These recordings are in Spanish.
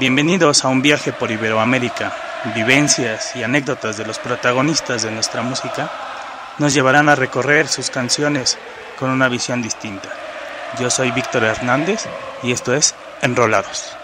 Bienvenidos a un viaje por Iberoamérica. Vivencias y anécdotas de los protagonistas de nuestra música nos llevarán a recorrer sus canciones con una visión distinta. Yo soy Víctor Hernández y esto es Enrolados.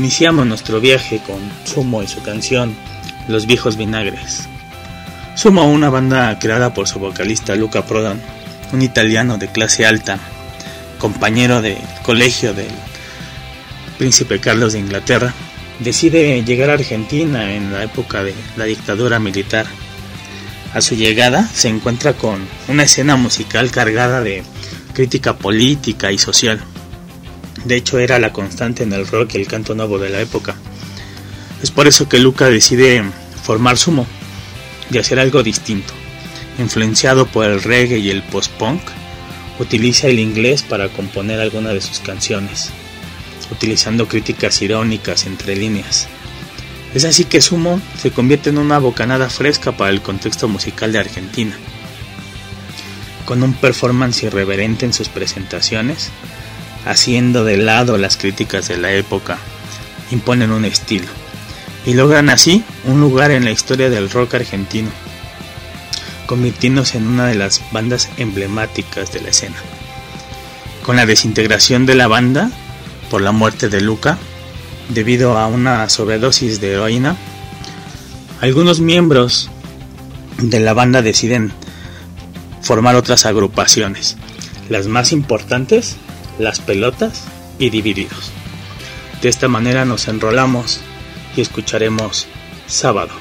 Iniciamos nuestro viaje con Sumo y su canción Los viejos vinagres. Sumo, una banda creada por su vocalista Luca Prodan, un italiano de clase alta, compañero de colegio del príncipe Carlos de Inglaterra, decide llegar a Argentina en la época de la dictadura militar. A su llegada se encuentra con una escena musical cargada de crítica política y social. De hecho, era la constante en el rock y el canto nuevo de la época. Es por eso que Luca decide formar Sumo y hacer algo distinto. Influenciado por el reggae y el post-punk, utiliza el inglés para componer algunas de sus canciones, utilizando críticas irónicas entre líneas. Es así que Sumo se convierte en una bocanada fresca para el contexto musical de Argentina. Con un performance irreverente en sus presentaciones, haciendo de lado las críticas de la época, imponen un estilo y logran así un lugar en la historia del rock argentino. convirtiéndose en una de las bandas emblemáticas de la escena. Con la desintegración de la banda por la muerte de Luca, debido a una sobredosis de heroína, algunos miembros de la banda deciden formar otras agrupaciones. Las más importantes, las pelotas y divididos. De esta manera nos enrolamos y escucharemos sábado.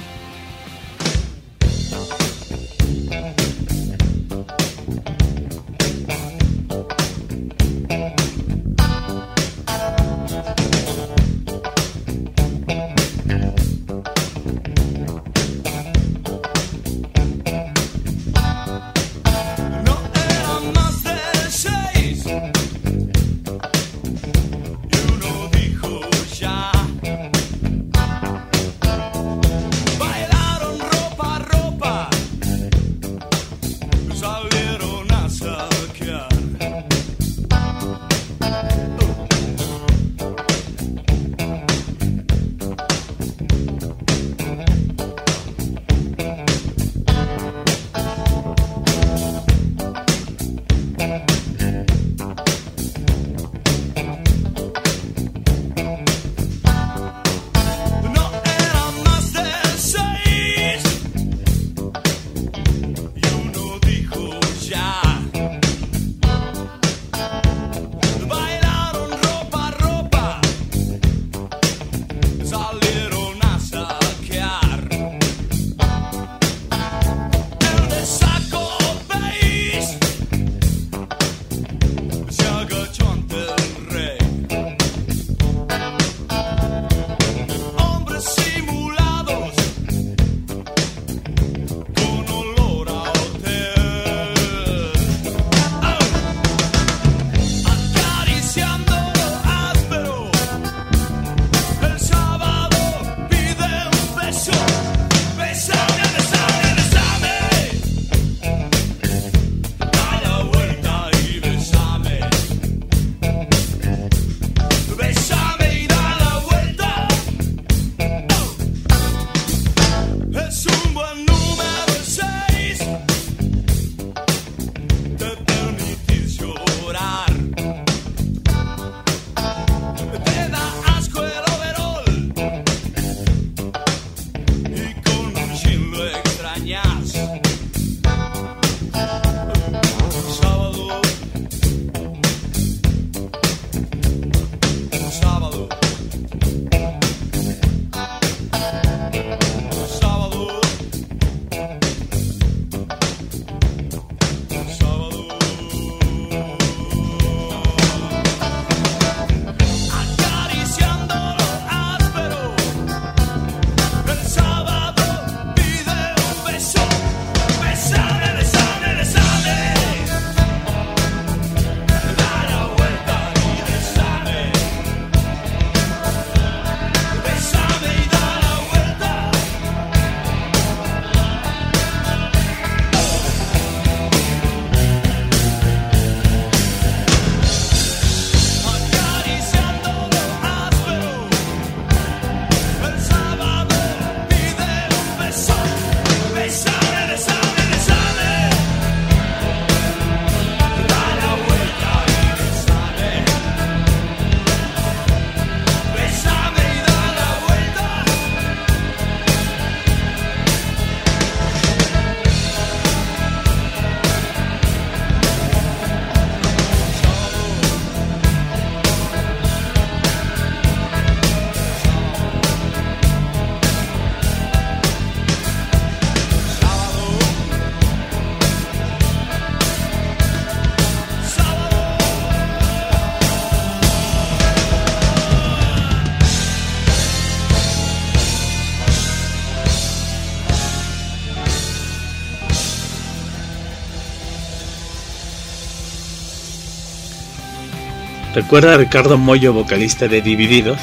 Recuerda a Ricardo Moyo, vocalista de Divididos,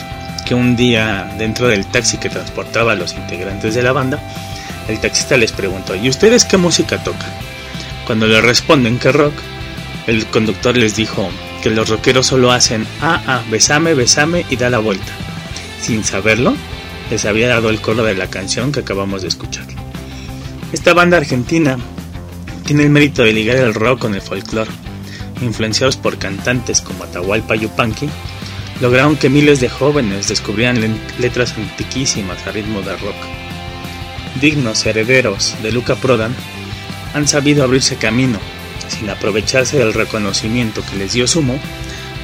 que un día dentro del taxi que transportaba a los integrantes de la banda, el taxista les preguntó, ¿y ustedes qué música tocan? Cuando le responden que rock, el conductor les dijo que los rockeros solo hacen ah, ah, besame, besame y da la vuelta. Sin saberlo, les había dado el coro de la canción que acabamos de escuchar. Esta banda argentina tiene el mérito de ligar el rock con el folclore. Influenciados por cantantes como Atahualpa Yupanqui, lograron que miles de jóvenes descubrieran letras antiquísimas a ritmo de rock. Dignos herederos de Luca Prodan han sabido abrirse camino, sin aprovecharse del reconocimiento que les dio Sumo,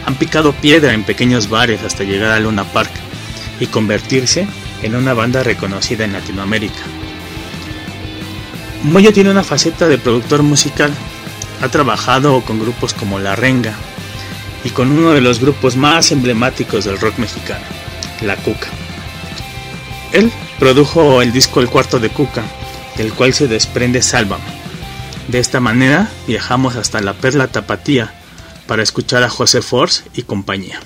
han picado piedra en pequeños bares hasta llegar a Luna Park y convertirse en una banda reconocida en Latinoamérica. Moyo tiene una faceta de productor musical. Ha trabajado con grupos como La Renga y con uno de los grupos más emblemáticos del rock mexicano, La Cuca. Él produjo el disco El Cuarto de Cuca, del cual se desprende Sálvame. De esta manera viajamos hasta la Perla Tapatía para escuchar a José Force y compañía.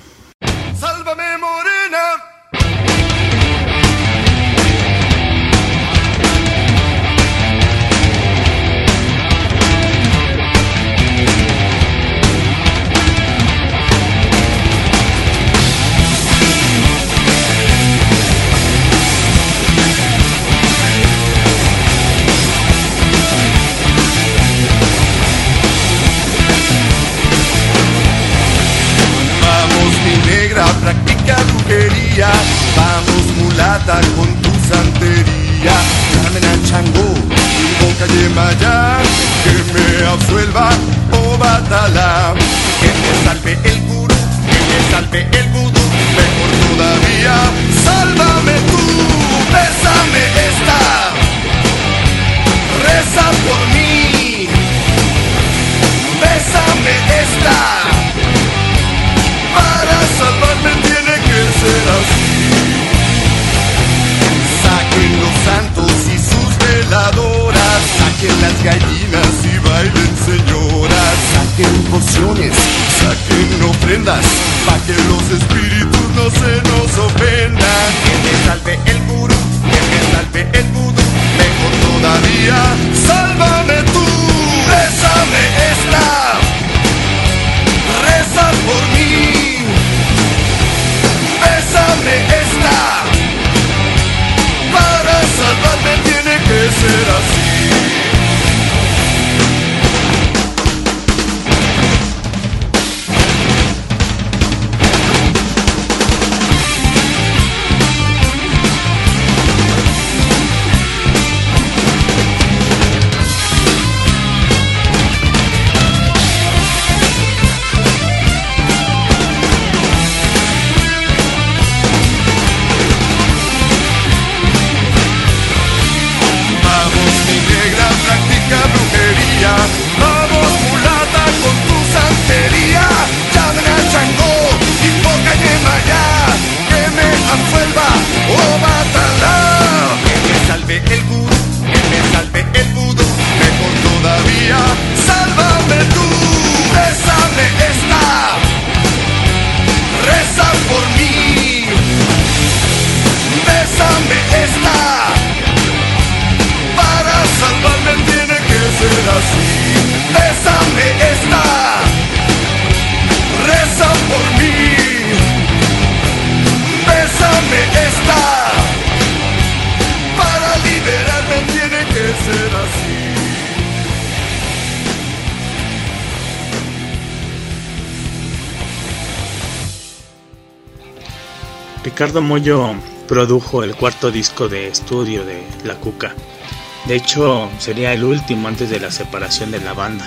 Ricardo Mollo produjo el cuarto disco de estudio de La Cuca. De hecho, sería el último antes de la separación de la banda,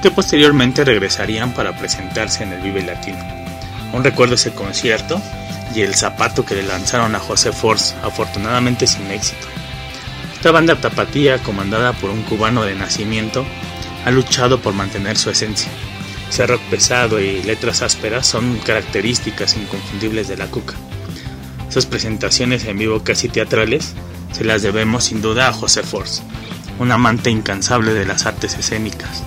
que posteriormente regresarían para presentarse en el Vive Latino. Aún recuerdo ese concierto y el zapato que le lanzaron a José Force, afortunadamente sin éxito. Esta banda tapatía, comandada por un cubano de nacimiento, ha luchado por mantener su esencia. Ese rock pesado y letras ásperas son características inconfundibles de la cuca. Esas presentaciones en vivo casi teatrales se las debemos sin duda a José Force, un amante incansable de las artes escénicas.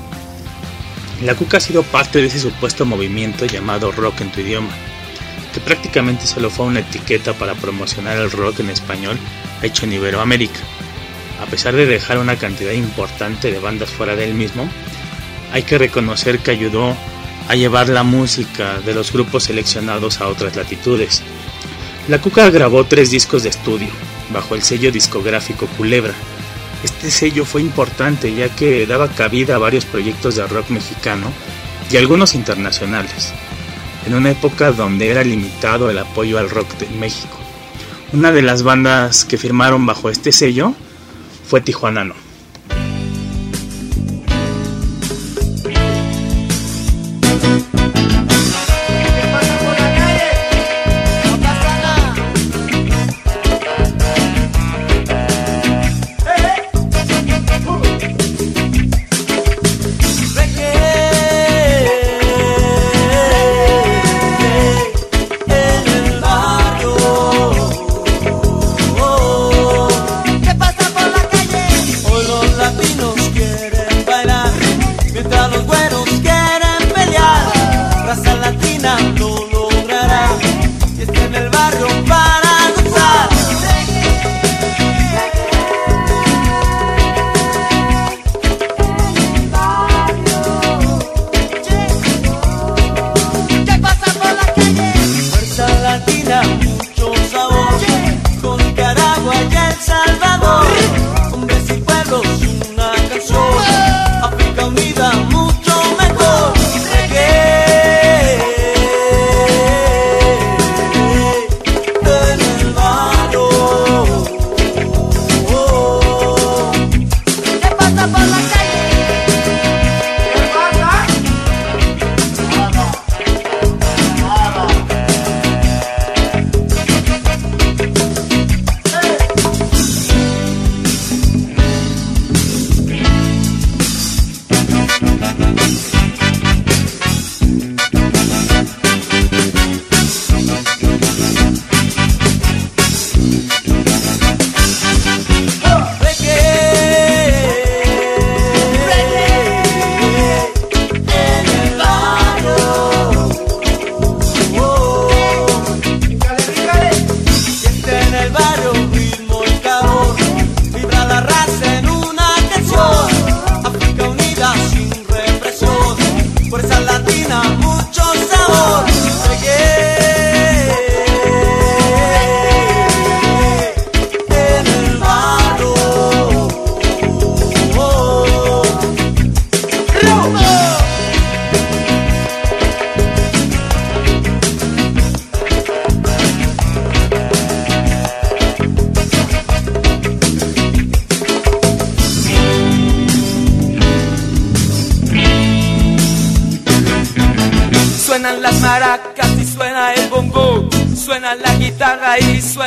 La Cuca ha sido parte de ese supuesto movimiento llamado rock en tu idioma, que prácticamente solo fue una etiqueta para promocionar el rock en español hecho en Iberoamérica. A pesar de dejar una cantidad importante de bandas fuera de él mismo, hay que reconocer que ayudó a llevar la música de los grupos seleccionados a otras latitudes, la Cuca grabó tres discos de estudio, bajo el sello discográfico Culebra, Este sello fue importante ya que daba cabida a varios proyectos de rock mexicano y algunos internacionales, en una época donde era limitado el apoyo al rock de México. Una de las bandas que firmaron bajo este sello fue Tijuanano.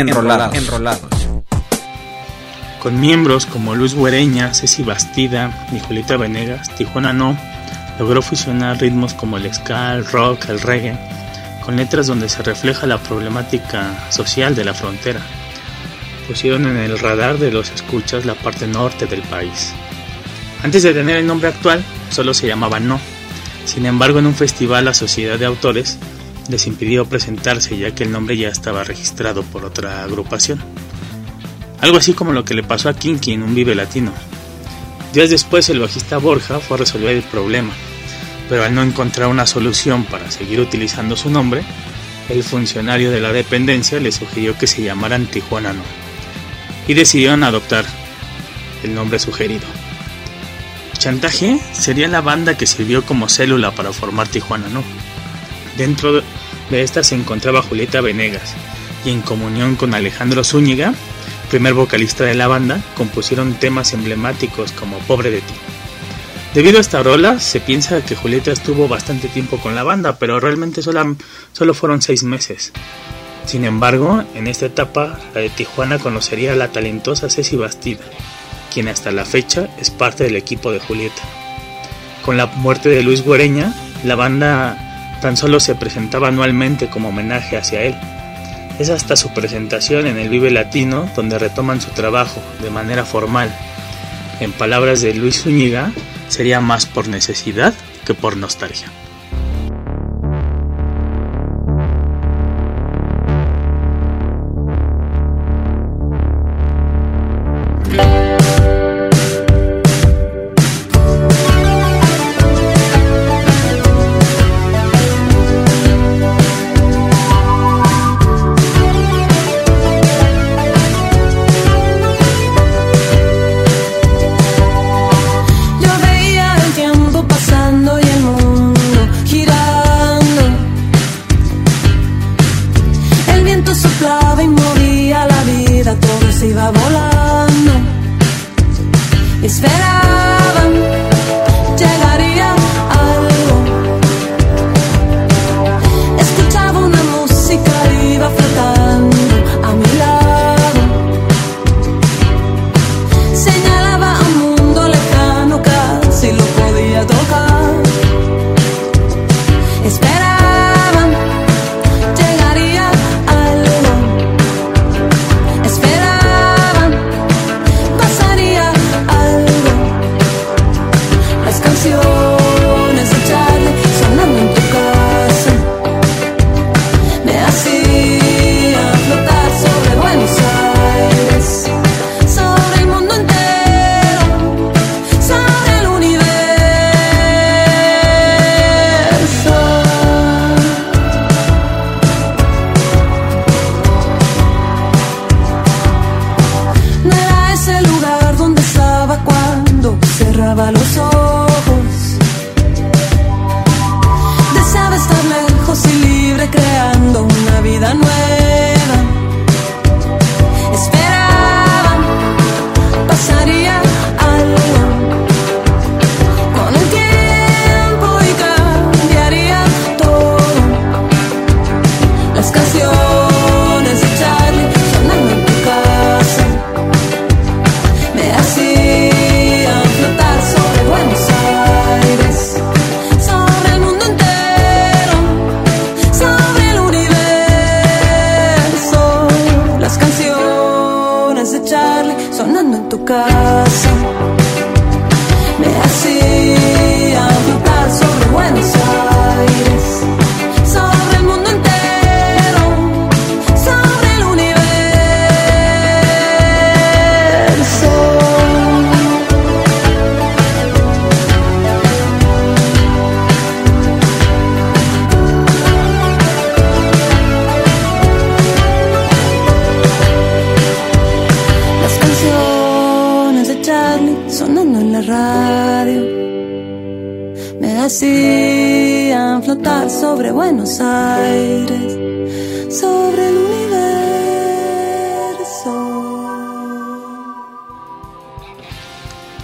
enrolados, enrolados. Con miembros como Luis Guereña, Ceci Bastida Julieta Venegas, Tijuana No logró fusionar ritmos como el ska, el rock, el reggae, con letras donde se refleja la problemática social de la frontera. Pusieron en el radar de los escuchas la parte norte del país. Antes de tener el nombre actual, solo se llamaba No. Sin embargo, en un festival la Sociedad de Autores les impidió presentarse ya que el nombre ya estaba registrado por otra agrupación. Algo así como lo que le pasó a Kinky en un Vive Latino. Días después el bajista Borja fue a resolver el problema, pero al no encontrar una solución para seguir utilizando su nombre, el funcionario de la dependencia le sugirió que se llamaran Tijuana No, y decidieron adoptar el nombre sugerido. Chantaje sería la banda que sirvió como célula para formar Tijuana No. Dentro de esta se encontraba Julieta Venegas, y en comunión con Alejandro Zúñiga, primer vocalista de la banda, compusieron temas emblemáticos como Pobre de ti. Debido a esta rola, se piensa que Julieta estuvo bastante tiempo con la banda, pero realmente solo, solo fueron seis meses. Sin embargo, en esta etapa, la de Tijuana conocería a la talentosa Ceci Bastida, quien hasta la fecha es parte del equipo de Julieta. Con la muerte de Luis Guereña, la banda tan solo se presentaba anualmente como homenaje hacia él. Es hasta su presentación en el Vive Latino donde retoman su trabajo de manera formal. En palabras de Luis Zúñiga, sería más por necesidad que por nostalgia.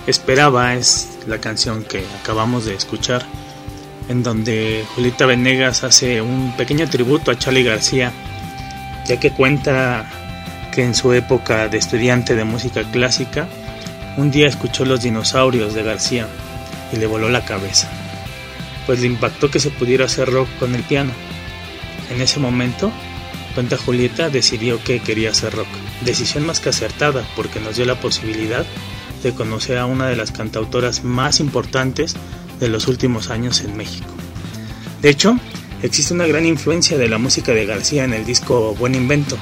Esperaba es la canción que acabamos de escuchar, en donde Julieta Venegas hace un pequeño tributo a Charlie García, ya que cuenta que en su época de estudiante de música clásica, un día escuchó Los dinosaurios de García y le voló la cabeza, pues le impactó que se pudiera hacer rock con el piano. En ese momento, cuenta Julieta, decidió que quería hacer rock. Decisión más que acertada porque nos dio la posibilidad de conocer a una de las cantautoras más importantes de los últimos años en México. De hecho, existe una gran influencia de la música de García en el disco Buen Invento.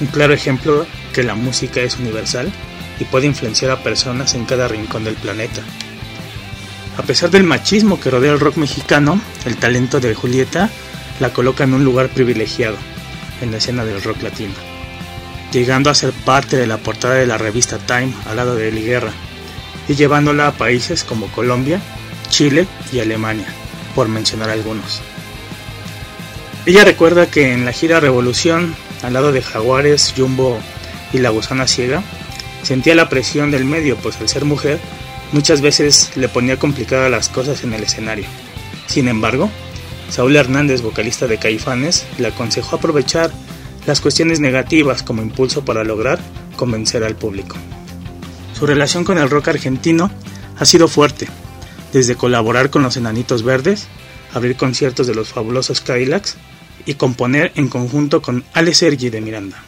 Un claro ejemplo que la música es universal y puede influenciar a personas en cada rincón del planeta. A pesar del machismo que rodea el rock mexicano, el talento de Julieta la coloca en un lugar privilegiado en la escena del rock latino, llegando a ser parte de la portada de la revista Time al lado de Eli Guerra y llevándola a países como Colombia, Chile y Alemania, por mencionar algunos. Ella recuerda que en la gira Revolución, al lado de Jaguares, Jumbo y La Gusana Ciega, sentía la presión del medio, pues al ser mujer, muchas veces le ponía complicadas las cosas en el escenario. Sin embargo, Saúl Hernández, vocalista de Caifanes, le aconsejó aprovechar las cuestiones negativas como impulso para lograr convencer al público. Su relación con el rock argentino ha sido fuerte, desde colaborar con los Enanitos Verdes, abrir conciertos de los fabulosos Cadillacs y componer en conjunto con Ale Sergi de Miranda.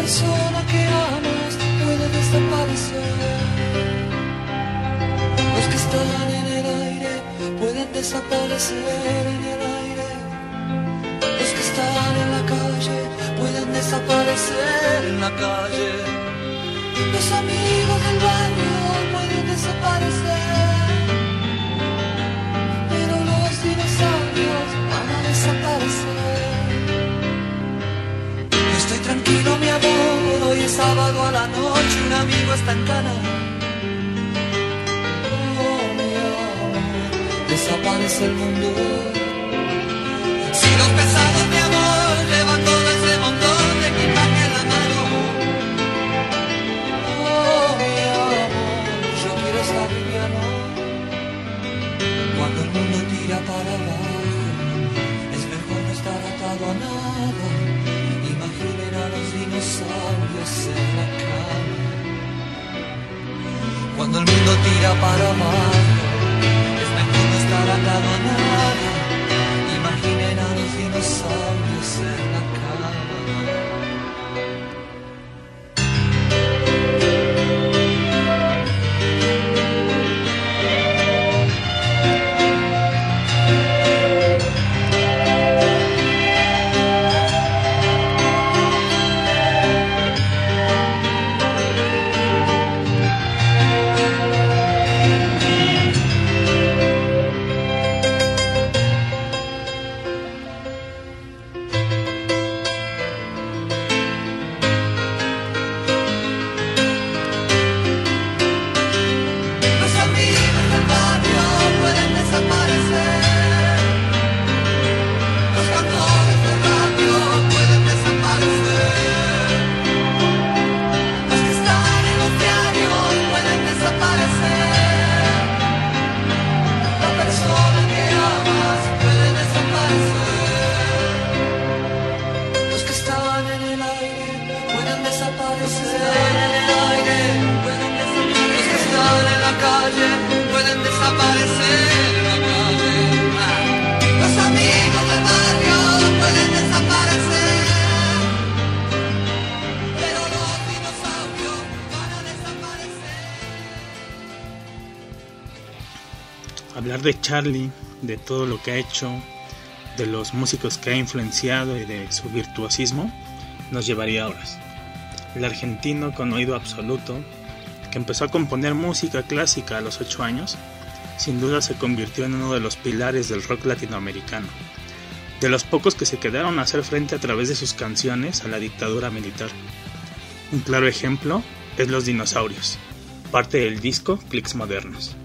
Persona que amas puede desaparecer. Los que están en el aire pueden desaparecer en el aire. Los que están en la calle pueden desaparecer en la calle. Los amigos del barrio pueden desaparecer. Tranquilo, mi amor. Hoy es sábado a la noche. Un amigo está en cana. Oh, mi amor, Desaparece el mundo. Si los pesados, mi Cuando el mundo tira para abajo, es mejor no estar atado a nada. De Charlie, de todo lo que ha hecho, de los músicos que ha influenciado y de su virtuosismo, nos llevaría horas. El argentino con oído absoluto, que empezó a componer música clásica a los 8 años, sin duda se convirtió en uno de los pilares del rock latinoamericano, de los pocos que se quedaron a hacer frente a través de sus canciones a la dictadura militar. Un claro ejemplo es Los Dinosaurios, parte del disco Clicks Modernos.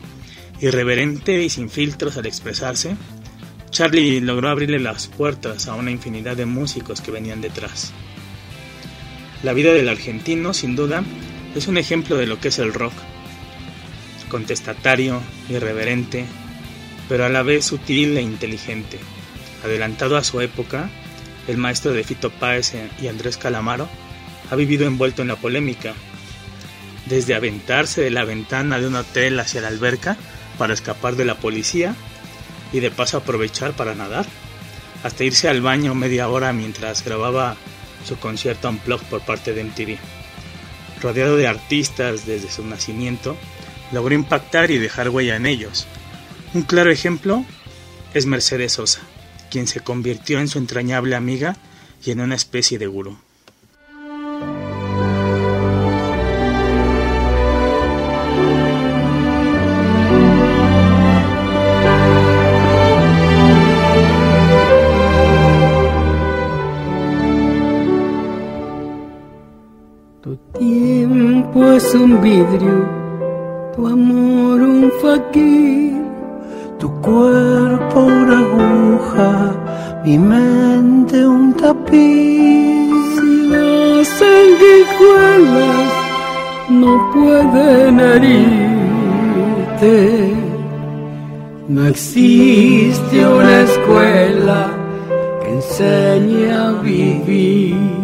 Irreverente y sin filtros al expresarse, Charlie logró abrirle las puertas a una infinidad de músicos que venían detrás. La vida del argentino, sin duda, es un ejemplo de lo que es el rock. Contestatario, irreverente, pero a la vez sutil e inteligente. Adelantado a su época, el maestro de Fito Páez y Andrés Calamaro ha vivido envuelto en la polémica, desde aventarse de la ventana de un hotel hacia la alberca para escapar de la policía y de paso aprovechar para nadar, hasta irse al baño media hora mientras grababa su concierto Unplugged por parte de MTV. Rodeado de artistas desde su nacimiento, logró impactar y dejar huella en ellos. Un claro ejemplo es Mercedes Sosa, quien se convirtió en su entrañable amiga y en una especie de gurú. Un vidrio, tu amor un faquir, tu cuerpo una aguja, mi mente un tapiz. Si las sanguijuelas no pueden herirte, no existe una escuela que enseñe a vivir.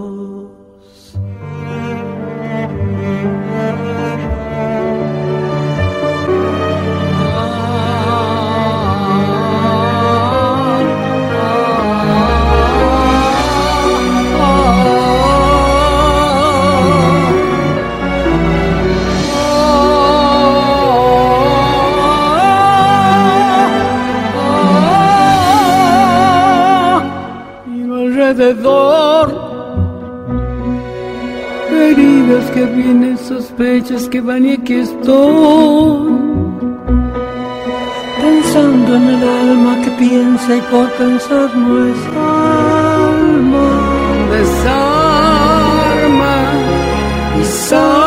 Alrededor, heridas que vienen, sospechas que van y aquí estoy. Pensando en el alma que piensa y por pensar no es alma. Desarma y sangra.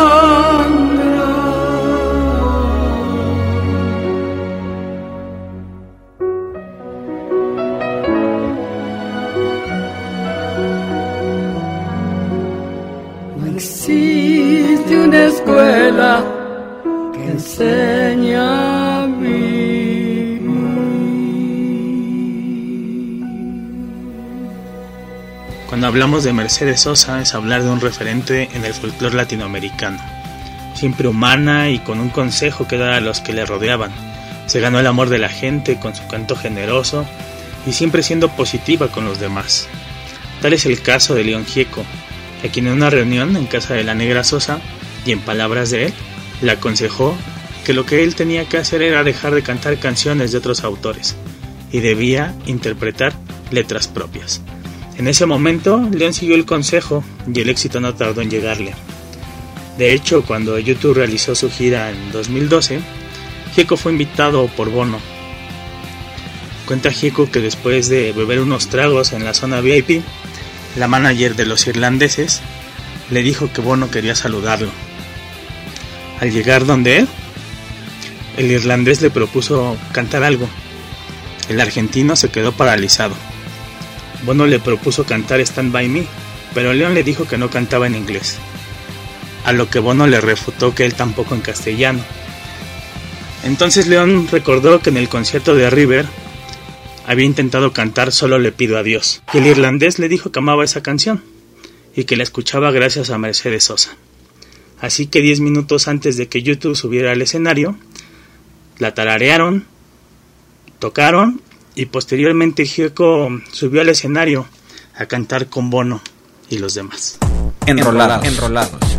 Cuando hablamos de Mercedes Sosa es hablar de un referente en el folclore latinoamericano. Siempre humana y con un consejo que dar a los que le rodeaban. Se ganó el amor de la gente con su canto generoso y siempre siendo positiva con los demás. Tal es el caso de León Gieco, a quien en una reunión en casa de la negra Sosa, y en palabras de él, le aconsejó que lo que él tenía que hacer era dejar de cantar canciones de otros autores y debía interpretar letras propias. En ese momento, León siguió el consejo y el éxito no tardó en llegarle. De hecho, cuando YouTube realizó su gira en 2012, Gieco fue invitado por Bono. Cuenta Gieco que después de beber unos tragos en la zona VIP, la manager de los irlandeses le dijo que Bono quería saludarlo. Al llegar donde él, el irlandés le propuso cantar algo. El argentino se quedó paralizado. Bono le propuso cantar Stand By Me, pero León le dijo que no cantaba en inglés. a lo que Bono le refutó que él tampoco en castellano. Entonces León recordó que en el concierto de River había intentado cantar Solo le pido a Dios, que el irlandés le dijo que amaba esa canción y que la escuchaba gracias a Mercedes Sosa. Así que diez minutos antes de que YouTube subiera al escenario, la tararearon, tocaron y posteriormente Gieco subió al escenario a cantar con Bono y los demás. Enrolados. Enrolados.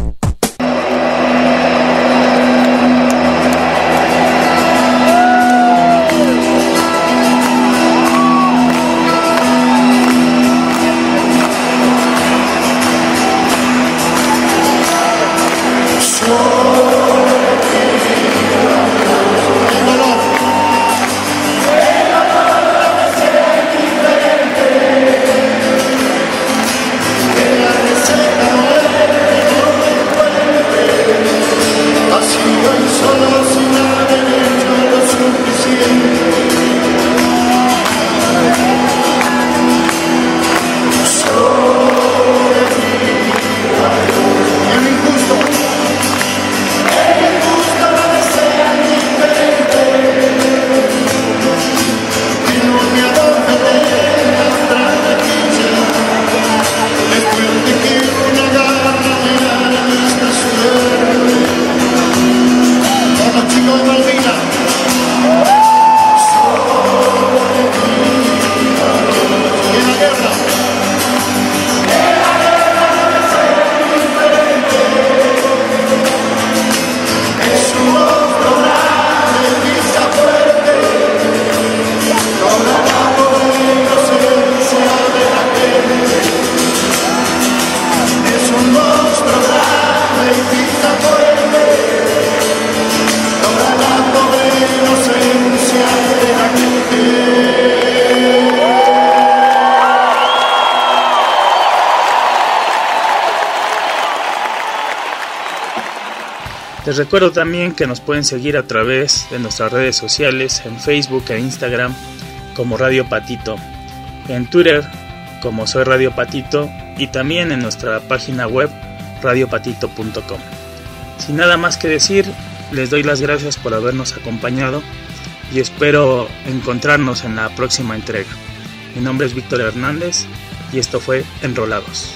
Les recuerdo también que nos pueden seguir a través de nuestras redes sociales en Facebook e Instagram como Radio Patito, en Twitter como Soy Radio Patito y también en nuestra página web radiopatito.com. Sin nada más que decir, les doy las gracias por habernos acompañado y espero encontrarnos en la próxima entrega. Mi nombre es Víctor Hernández y esto fue Enrolados.